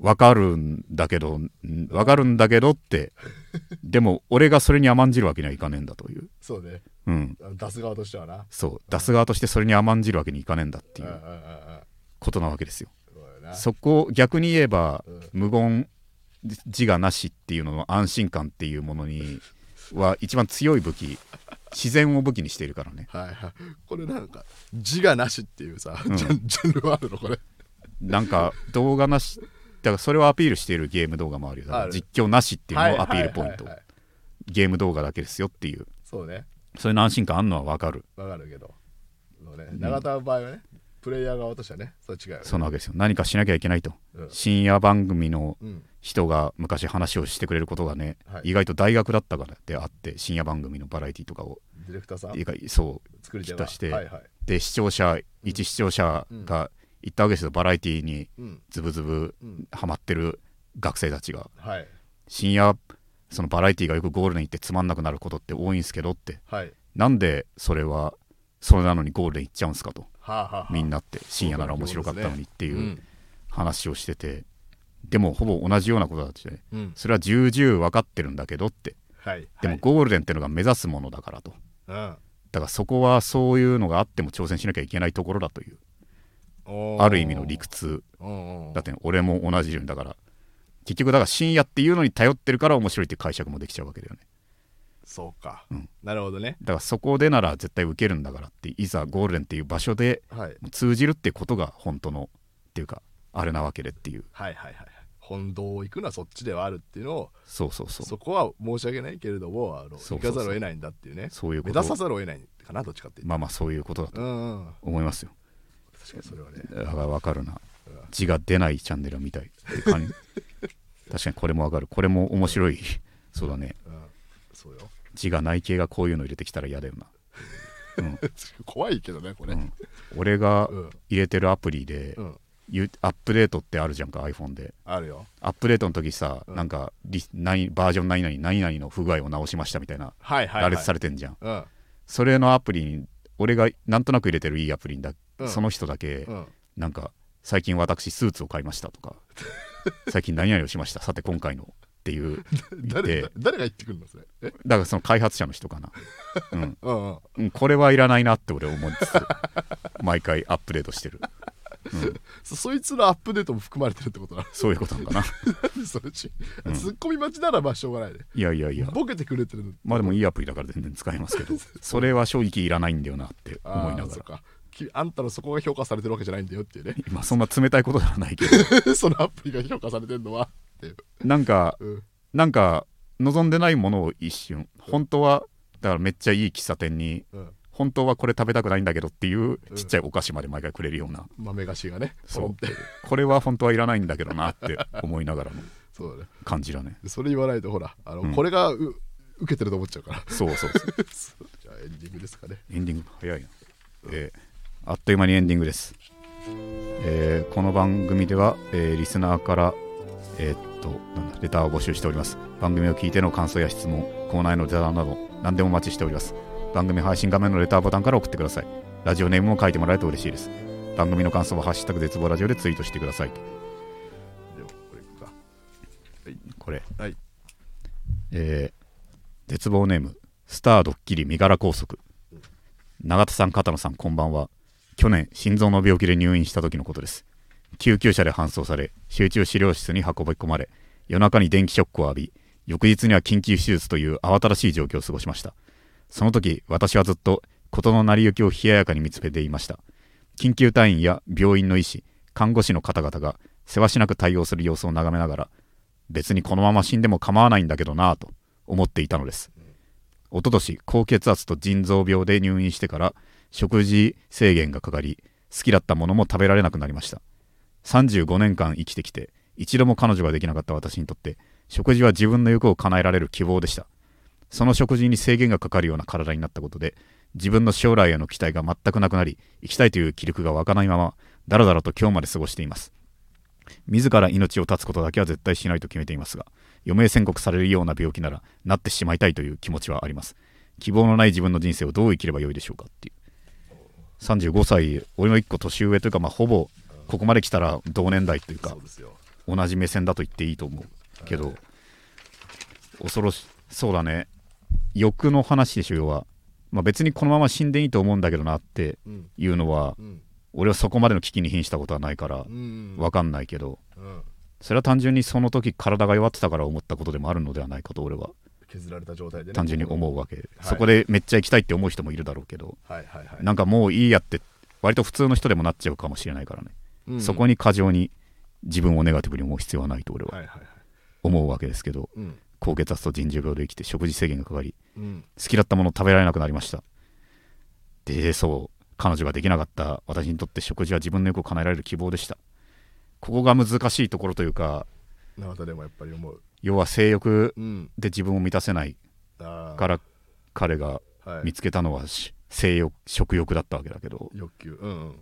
わかるんだけどんわかるんだけどって でも俺がそれに甘んじるわけにはいかねえんだという。そうね。うん。出す側としてはな。そう。出す側としてそれに甘んじるわけにいかねえんだっていうことなわけですよ。そこを逆に言えば、うん。無言自我なしっていうのの安心感っていうものには一番強い武器自然を武器にしているからね。はいはい。これなんか自我なしっていうさ、うん。ジャンルはあるのこれ。なんか動画なしだからそれをアピールしているゲーム動画もあるよ。だから実況なしっていうのをアピールポイント。ゲーム動画だけですよっていう。そうね。そういうの安心感あんのは分かる。わかるけど。ね。永田の場合はね、プレイヤー側としてはねそれ違うよね。そわけですよ。何かしなきゃいけないと。うん。深夜番組のうん。人が昔話をしてくれることがね、はい。意外と大学だったからであって深夜番組のバラエティとかをディレクターさん？そう作り手が？きっとして。はいはい。で視聴者一視聴者が行ったわけですよ。バラエティにうん。ズブズブうん。ハマってる学生たちが。はい。深夜そのバラエティがよくゴールデン行ってつまんなくなることって多いんですけどって。はい。なんでそれはそれなのにゴールデン行っちゃうんすかとみんなって深夜なら面白かったのにっていううん話をしてて。でもほぼ同じようなことだってね。うん。それは重々分かってるんだけどって。はい。でもはい。ゴールデンってのが目指すものだからと。うん。だからそこはそういうのがあっても挑戦しなきゃいけないところだという。ある意味の理屈。だって俺も同じようにだから。結局だから深夜っていうのに頼ってるから面白いって解釈もできちゃうわけだよねそうか、うん。なるほどね。だからそこでなら絶対受けるんだからっていざゴールデンっていう場所ではい。通じるってことが本当のっていうかあれなわけでっていう。はいはいはいはい。本堂を行くのはそっちではあるっていうのをそうそうそう。そこは申し訳ないけれどもあの行かざるを得ないんだっていうね。そういうこと。目指さざるを得ないかなどっちかっていうと。まあまあそういうことだとうんうん思いますよ。確かにそれはね。だから分かるな。うん。字が出ないチャンネルを見たい 確かにこれも分かる。これも面白い。そうだね。うんそうよ。字がない系がこういうの入れてきたら嫌だよな、うん。怖いけどねこれ。うん。俺がうん。入れてるアプリで、うん。ゆアップデートってあるじゃんか iPhone で。あるよ。アップデートの時さ、うん。なんかリ何バージョン何々何々の不具合を直しましたみたいなはいはい、はい、羅列されてんじゃん、うん。それのアプリに俺がなんとなく入れてるいいアプリにだ、うん。その人だけ、うん。なんか最近私スーツを買いましたとか 最近何々をしましたさて今回のっていう。誰で誰が言ってくるのそれ？え？だからその開発者の人かな、うん。これはいらないなって俺思いつつ毎回アップデートしてる、うん、そそいつのアップデートも含まれてるってことなそういうことな。んかなのそれち、うん。ツッコミ待ちならまあしょうがないね。いやいやいや。ボケてくれてるまあでもいいアプリだから全然使えますけど それは正直いらないんだよなって思いながら。あんたのそこが評価されてるわけじゃないんだよっていうね。今そんな冷たいことではないけど。そのアプリが評価されてるのはって。なんかうん、なんか望んでないものを一瞬。本当はだからめっちゃいい喫茶店にうん、本当はこれ食べたくないんだけどっていうちっちゃいお菓子まで毎回くれるような、豆菓子がねそう。これは本当はいらないんだけどなって思いながらの そうだね。感じだね。でそれ言わないとほらあの、うん。これがう受けてると思っちゃうから。そうそうそう。じゃあエンディングですかね。エンディング？早いな、えーあっという間にエンディングです、えーこの番組では、えーリスナーからえーっとなんだレターを募集しております。番組を聞いての感想や質問コーナーへのレターなど何でもお待ちしております。番組配信画面のレターボタンから送ってください。ラジオネームも書いてもらえると嬉しいです。番組の感想は「ハッシュタグ絶望ラジオ」でツイートしてくださいと。ではこれいくかこれ。はい。えー絶望ネームスタードッキリ身柄拘束。永田さん片野さんこんばんは。去年心臓の病気で入院した時のことです救急車で搬送され集中治療室に運び込まれ夜中に電気ショックを浴び翌日には緊急手術という慌ただしい状況を過ごしました。その時私はずっと事の成り行きを冷ややかに見つめていました。緊急隊員や病院の医師看護師の方々がせわしなく対応する様子を眺めながら別にこのまま死んでも構わないんだけどなぁと思っていたのです。一昨年高血圧と腎臓病で入院してから食事制限がかかり好きだったものも食べられなくなりました。35年間生きてきて一度も彼女ができなかった私にとって食事は自分の欲を叶えられる希望でした。その食事に制限がかかるような体になったことで自分の将来への期待が全くなくなり生きたいという気力が湧かないままだらだらと今日まで過ごしています。自ら命を絶つことだけは絶対しないと決めていますが余命宣告されるような病気ならなってしまいたいという気持ちはあります。希望のない自分の人生をどう生きればよいでしょうかっていう。35歳俺の1個年上というかまあほぼここまで来たら同年代というか同じ目線だと言っていいと思うけど恐ろしそうだね。欲の話でしょ要は、まあ、別にこのまま死んでいいと思うんだけどなってうん。いうのはうん。俺はそこまでの危機に瀕したことはないからうん分かんないけどうん。それは単純にその時体が弱ってたから思ったことでもあるのではないかと俺は削られた状態でね。単純に思うわけ、はい。そこでめっちゃ行きたいって思う人もいるだろうけどはいはいはい。なんかもういいやって割と普通の人でもなっちゃうかもしれないからね、うん。そこに過剰に自分をネガティブに思う必要はないと俺ははいはいはい。思うわけですけどうん。高血圧と腎臓病で生きて食事制限がかかりうん。好きだったものを食べられなくなりました。でそう彼女ができなかった私にとって食事は自分の欲を叶えられる希望でした。ここが難しいところというか永田でもやっぱり思う。要は性欲うん。で自分を満たせないから彼がはい。見つけたのはし性欲食欲だったわけだけど。欲求。うん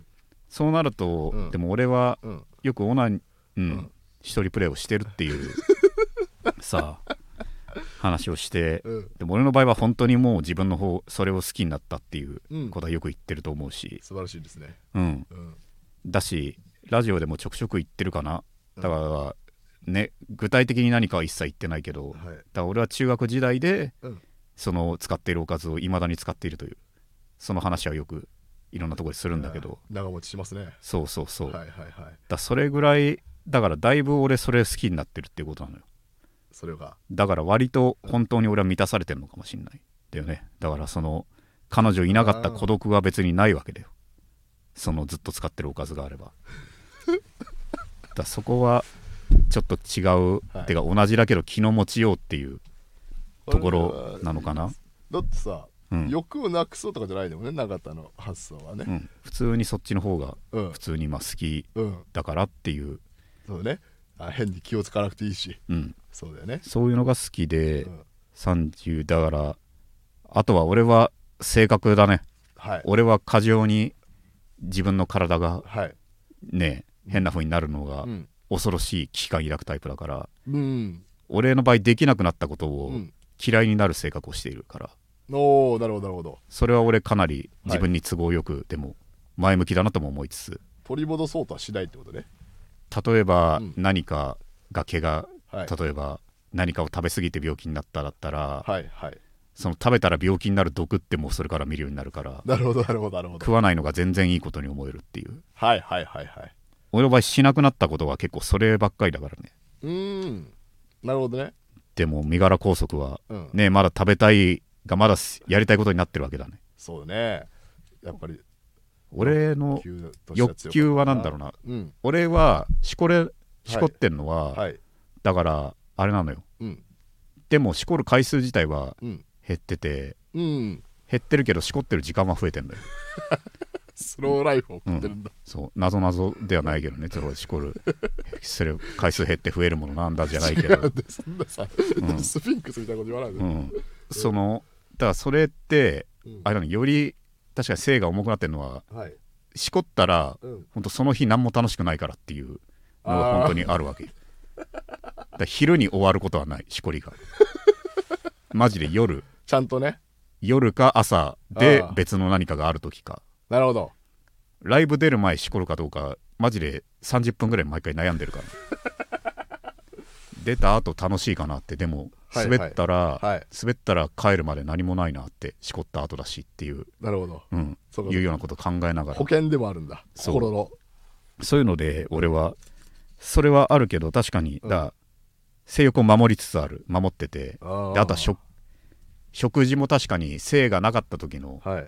そうなると、うん。でも俺はうん。うんよくオナニうん、ん。一人プレイをしてるっていう さあ話をしてうん。でも俺の場合は本当にもう自分の方それを好きになったっていううん。ことはよく言ってると思うし、素晴らしいですね。うん、うん。だしラジオでもちょくちょく言ってるかな。だからね具体的に何かは一切言ってないけどだかはいら俺は中学時代でうん。その使っているおかずをいまだに使っているというその話はよくいろんなところでするんだけど。長持ちしますね。そうそうそう、はいはいはい。だそれぐらいだからだいぶ俺それ好きになってるっていうことなのよ。それが？だから割と本当に俺は満たされてるのかもしれない。だよね。だからその彼女いなかった孤独は別にないわけだよ。そのずっと使ってるおかずがあれば。だそこはちょっと違う、はい。てか同じだけど気の持ちようっていうところなのかな、だってさうん欲をなくそうとかじゃないでもね永田の発想はね。うん、普通にそっちの方がうん。普通にまあ好きうんだからっていう、そうね。あ変に気をつかなくていいし。うん、そうだよね。そういうのが好きで、うん。30だからあとは俺は性格だね。はい。俺は過剰に自分の体がはい。ね変な風になるのがうん。恐ろしい危機感抱くタイプだからうん。俺の場合できなくなったことをうん。嫌いになる性格をしているからおおなるほどなるほど。それは俺かなり自分に都合よく、でも前向きだなとも思いつつ。取り戻そうとはしないってことね。例えばうん。何かが怪我、はい。例えば何かを食べ過ぎて病気になっただったら、はいはい。その食べたら病気になる毒ってもうそれから見るようになるからなるほどなるほどなるほど。食わないのが全然いいことに思えるっていう。はいはいはいはい。俺の場合しなくなったことは結構そればっかりだからね。うーん。なるほどね。でも身柄拘束はうん。ねまだ食べたいがまだやりたいことになってるわけだね。そうだね。やっぱり俺の欲求は何だろうな。うん。俺はしこれしこってんのは、はい。だからあれなのよ。うん。でもしこる回数自体はうん。減っててうん。減ってるけどしこってる時間は増えてんだよ。スローライフを送ってるんだ、そう。謎謎ではないけどね。それしこるする回数減って増えるものなんだじゃないけど。違うんでそんなさ、ん。スフィンクスみたいなこと言わないで、うん、そのだからそれってうん。あれより確かに性が重くなってるのははい。しこったらうん。本当その日何も楽しくないからっていうのが本当にあるわけ。だ昼に終わることはないしこりが。マジで夜。ちゃんとね。夜か朝で別の何かがある時か。なるほど。ライブ出る前しこるかどうかマジで30分ぐらい毎回悩んでるから。出た後楽しいかなってでもはい滑ったら、はい。滑ったら帰るまで何もないなってしこった後だしっていう、なるほど。うん、そうかいうようなことを考えながら。保険でもあるんだ。そう。心の。そういうので俺はそれはあるけど確かにうん。だ、性欲を守りつつある。守ってて。あであとは食食事も確かに性がなかった時のはい。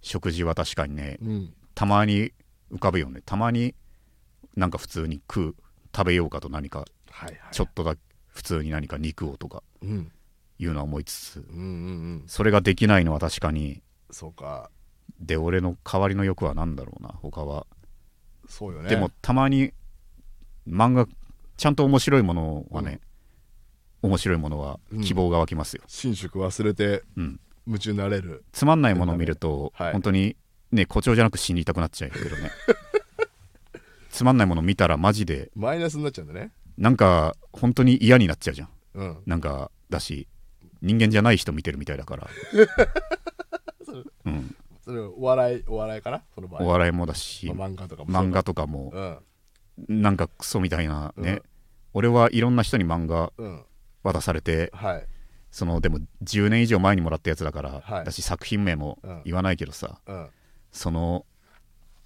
食事は確かにねうん。たまに浮かぶよね。たまになんか普通に食う食べようかと何かはいはい。ちょっとだけ普通に何か肉をとかうん。いうのは思いつつうんうんうん。それができないのは確かにそうか。で俺の代わりの欲は何だろうな。他は、そうよね。でもたまに漫画ちゃんと面白いものはね、面白いものは希望が湧きますよ、寝食忘れてうん。夢中になれる。つまんないものを見ると、はい。本当にね誇張じゃなく死にたくなっちゃうけどね。つまんないもの見たらマジでマイナスになっちゃうんだねなんか本当に嫌になっちゃうじゃん。うん。なんかだし人間じゃない人見てるみたいだから、うん、それお笑いお笑いかな？その場合。お笑いもだしまあ漫画とかも漫画とかもうん。なんかクソみたいなね、うん。俺はいろんな人に漫画うん。渡されてはい。そのでも10年以上前にもらったやつだから、はい。だし作品名もうん。言わないけどさ、うん。その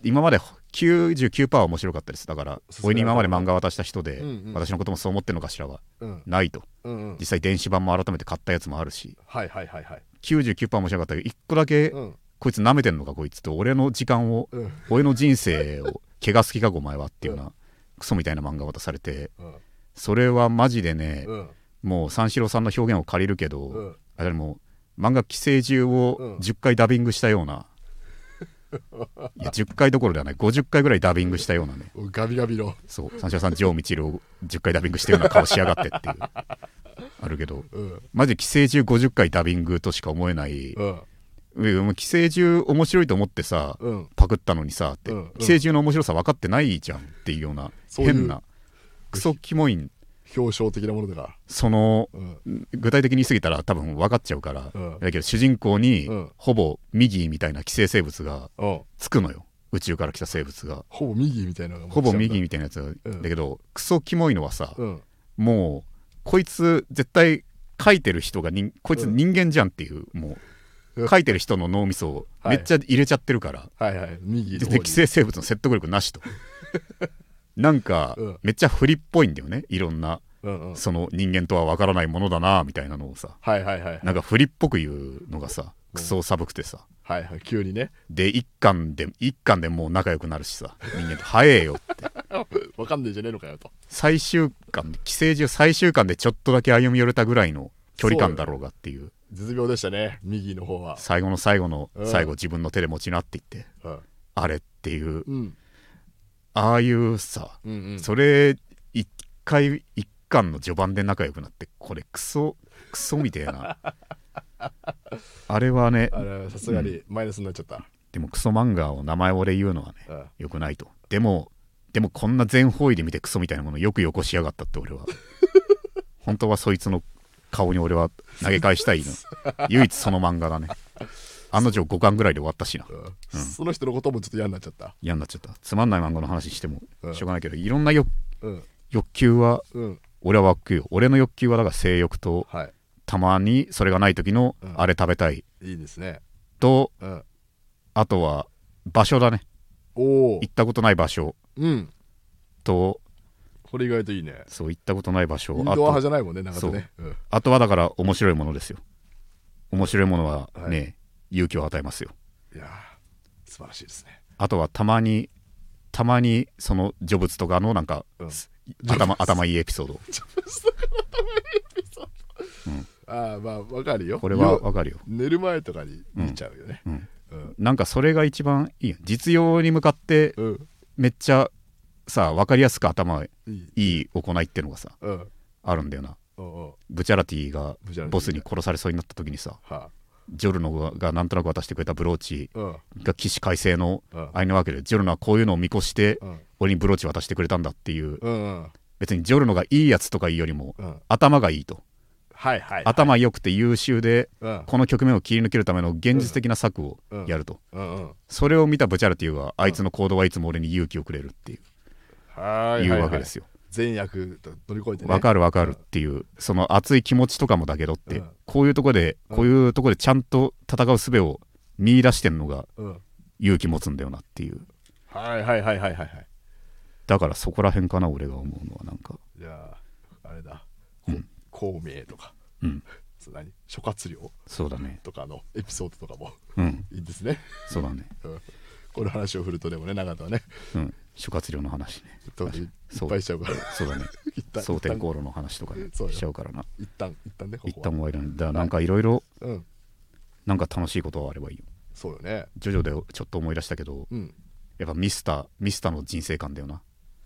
今まで99%は面白かったです。だから俺に今まで漫画渡した人で、うんうん。私のこともそう思ってるのかしらはうん。ないと。うんうん。実際電子版も改めて買ったやつもあるしはいはいはいはい。99%面白かったけど1個だけ、うん。こいつ舐めてんのかこいつと俺の時間を、うん。俺の人生を怪我好きかお前はっていうような、クソみたいな漫画渡されてうん。それはマジでね、うん。もう三四郎さんの表現を借りるけど、うん。あれもう漫画寄生獣をうん。10回ダビングしたような、いや10回どころではない。50回ぐらいダビングしたようなね。ガビガビの。そう。三四郎さんジョー・ミチルを10回ダビングしたような顔しやがってっていう。あるけど。うん。マジで寄生獣50回ダビングとしか思えない、うん。寄生獣面白いと思ってさ、うん。パクったのにさって、うん。うん。寄生獣の面白さ分かってないじゃんっていうような変なクソキモいん表彰的なものだか。そのうん。具体的に言い過ぎたら多分分かっちゃうから、うん。だけど主人公に、うん。ほぼミギーみたいな寄生生物がうん。つくのよ。宇宙から来た生物が。ほぼ右みたいなほぼミギーみみたいなやつだけどクソキモいのはさ、うん。もうこいつ絶対書いてる人が人こいつ人間じゃんっていう、もううん。書いてる人の脳みそをめっちゃ入れちゃってるから、はいはい。右ので方に。寄生生物の説得力なしと なんか、うん。めっちゃ不利っぽいんだよね。いろんなうんうん。その人間とは分からないものだなみたいなのをさ。はいはいはいなんか不利っぽく言うのがさクソ寒くてさ。はいはい急にね。で一巻で一巻でもう仲良くなるしさ。人間と早えよって。わかんねえじゃねえのかよと。最終巻で寄生獣最終巻でちょっとだけ歩み寄れたぐらいの距離感だろうがっていう。絶妙でしたね。右の方は。最後の最後のうん。最後自分の手で持ちなっていって。うん。あれっていう。うんああいうさうんうん。それ一回一巻の序盤で仲良くなってこれクソクソみたいな。あれはねさすがにマイナスになっちゃった。でもクソ漫画を名前俺言うのはねうん。よくないと。でもでもこんな全方位で見てクソみたいなものよくよこしやがったって俺は。本当はそいつの顔に俺は投げ返したいの。唯一その漫画だね案の定5巻ぐらいで終わったしな。うん。その人のこともちょっと嫌になっちゃった。嫌になっちゃった。つまんない漫画の話してもうん。しょうがないけどいろんな欲うん。欲求はうん。俺は湧くよ。俺の欲求はだから性欲とはい。たまにそれがない時のうん。あれ食べたい。いいですね。とうん。あとは場所だね。おお行ったことない場所。うん。とこれ意外といいね。そう行ったことない場所。インドアあと派じゃないもんね長田ね。う。んあとはだから面白いものですよ。面白いものはね、は勇気を与えますよ。いやー素晴らしいですね。あとはたまにたまにその成仏とかのなんか、うん。頭頭いいエピソード。ああまあわかるよ。これはよわかるよ。寝る前とかに見ちゃうよね。うん。うん。なんかそれが一番いいよ。実用に向かってうん。めっちゃさ分かりやすく頭いいいい行いってのがさうんあるんだよなうんうんブチャラティがボスに殺されそうになった時にさはジョルノががなんとなく渡してくれたブローチが起死回生のうん。あれなわけでジョルノはこういうのを見越してうん。俺にブローチ渡してくれたんだっていう。別にジョルノがいいやつとかいうよりもうん。頭がいいと。はいはい頭良くて優秀でうん。この局面を切り抜けるための現実的な策をうん。やると。それを見たブチャラティはあいつの行動はいつも俺に勇気をくれるっていう。いうはい。わけですよ善悪と乗り越えてね。わかるわかるっていうその熱い気持ちとかもだけどってうん。こういうとこでうん。こういうとこでちゃんと戦う術を見出してんのがうん。勇気持つんだよなっていう。はいはいはいはいはいはい。だからそこら辺かな俺が思うのはなんか。じゃああれだ。うん。孔明とか。うん。何？諸葛亮？そうだね。とかのエピソードとかも。うん。いいですね。そうだね。うん。この話を振るとでもね長田はね。うん諸葛亮の話ね。そう。ぱいしちゃうから。そうだね。蒼天航路の話とかね。そうよしちゃうからな。一旦一旦ねこ一旦終わりなんだなんかいろいろうん。なんか楽しいことがあればいいよ。そうよね。ジョジョでちょっと思い出したけどうん。やっぱミスターミスターの人生観だよな。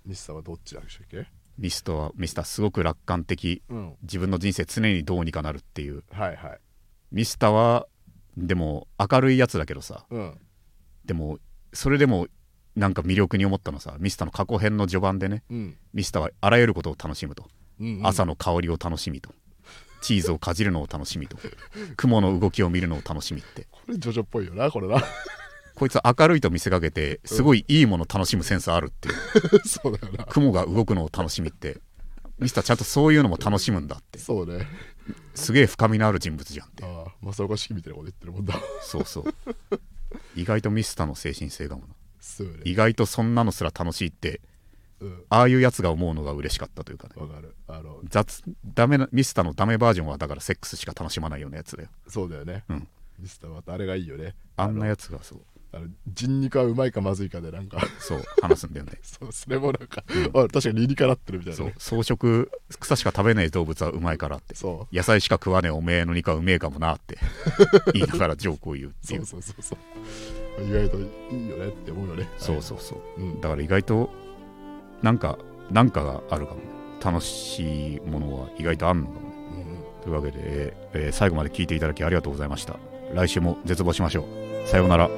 西さんはどっちなんでしたっけ？ミスターはミスターすごく楽観的うん。自分の人生常にどうにかなるっていう。はいはい。ミスターはでも明るいやつだけどさ。うん。でもそれでもなんか魅力に思ったのさミスターの過去編の序盤でねうん。ミスターはあらゆることを楽しむと、うんうん。朝の香りを楽しみと。チーズをかじるのを楽しみと。雲の動きを見るのを楽しみって。これジョジョっぽいよなこれな。こいつ明るいと見せかけてすごいいいもの楽しむセンスあるっていう。そうだよな。雲が動くのを楽しみって。ミスターちゃんとそういうのも楽しむんだって。そうね。すげえ深みのある人物じゃんって。ああ正岡式みたいなこと言ってるもんだ。そうそう。意外とミスターの精神性がもな意外とそんなのすら楽しいってうん。ああいうやつが思うのが嬉しかったというかね。わかる。あの雑ダメなミスターのダメバージョンはだからセックスしか楽しまないようなやつだよそうだよね。うん。ミスターまたあれがいいよね。あんなやつがそう。あの人肉はうまいかまずいかでなんか。そう話すんだよね。そうそれもなんか、あ確かに理にかなってるみたいなそうね草食草しか食べない動物はうまいからって。そ野菜しか食わねえおめえの肉はうめえかもなって 言いながらジョークを言うっうていそううそうそうそう意外といいよねって思うよね。そうそうそう。うん。だから意外となんかなんかがあるかも。ね楽しいものは意外とあんのかも。ねうんうん。というわけで、えーえー最後まで聞いていただきありがとうございました。来週も絶望しましょう。さようなら